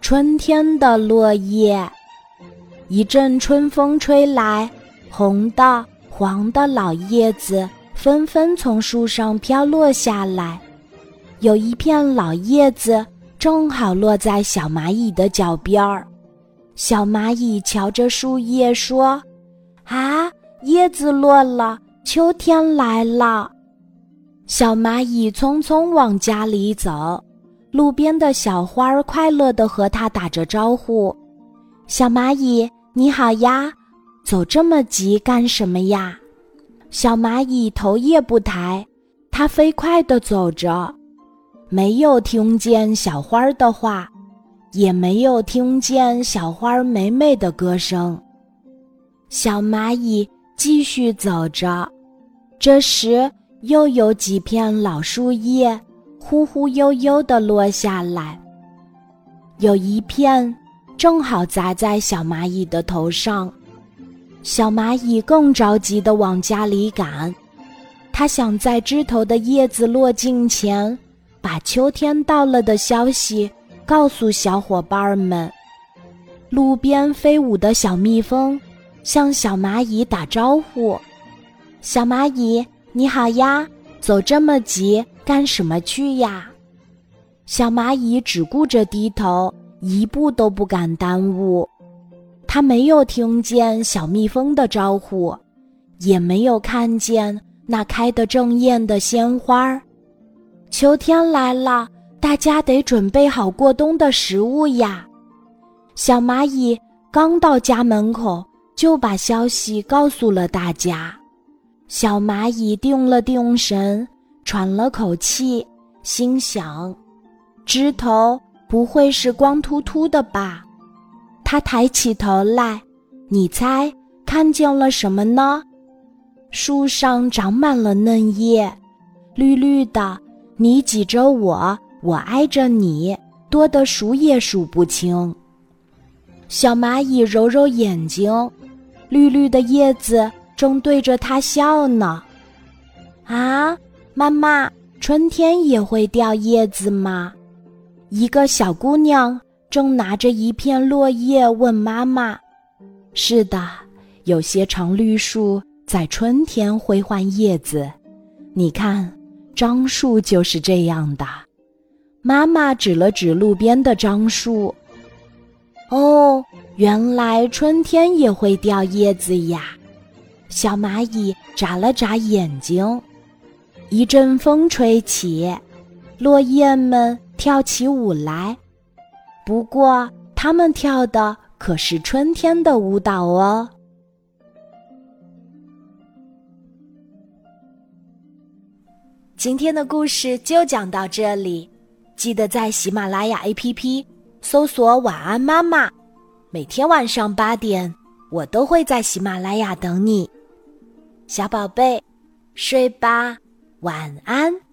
春天的落叶。一阵春风吹来，红的、黄的老叶子纷纷从树上飘落下来。有一片老叶子正好落在小蚂蚁的脚边儿。小蚂蚁瞧着树叶说：“啊，叶子落了，秋天来了。”小蚂蚁匆匆往家里走，路边的小花儿快乐地和它打着招呼：“小蚂蚁，你好呀，走这么急干什么呀？”小蚂蚁头也不抬，它飞快地走着，没有听见小花儿的话，也没有听见小花儿美美的歌声。小蚂蚁继续走着，这时。又有几片老树叶忽忽悠悠地落下来，有一片正好砸在小蚂蚁的头上，小蚂蚁更着急地往家里赶，它想在枝头的叶子落尽前，把秋天到了的消息告诉小伙伴们。路边飞舞的小蜜蜂向小蚂蚁打招呼：“小蚂蚁。”你好呀，走这么急干什么去呀？小蚂蚁只顾着低头，一步都不敢耽误。它没有听见小蜜蜂的招呼，也没有看见那开得正艳的鲜花儿。秋天来了，大家得准备好过冬的食物呀。小蚂蚁刚到家门口，就把消息告诉了大家。小蚂蚁定了定神，喘了口气，心想：“枝头不会是光秃秃的吧？”它抬起头来，你猜看见了什么呢？树上长满了嫩叶，绿绿的，你挤着我，我挨着你，多得数也数不清。小蚂蚁揉揉眼睛，绿绿的叶子。正对着他笑呢，啊，妈妈，春天也会掉叶子吗？一个小姑娘正拿着一片落叶问妈妈：“是的，有些常绿树在春天会换叶子，你看，樟树就是这样的。”妈妈指了指路边的樟树。哦，原来春天也会掉叶子呀。小蚂蚁眨了眨眼睛，一阵风吹起，落叶们跳起舞来。不过，它们跳的可是春天的舞蹈哦。今天的故事就讲到这里，记得在喜马拉雅 APP 搜索“晚安妈妈”，每天晚上八点，我都会在喜马拉雅等你。小宝贝，睡吧，晚安。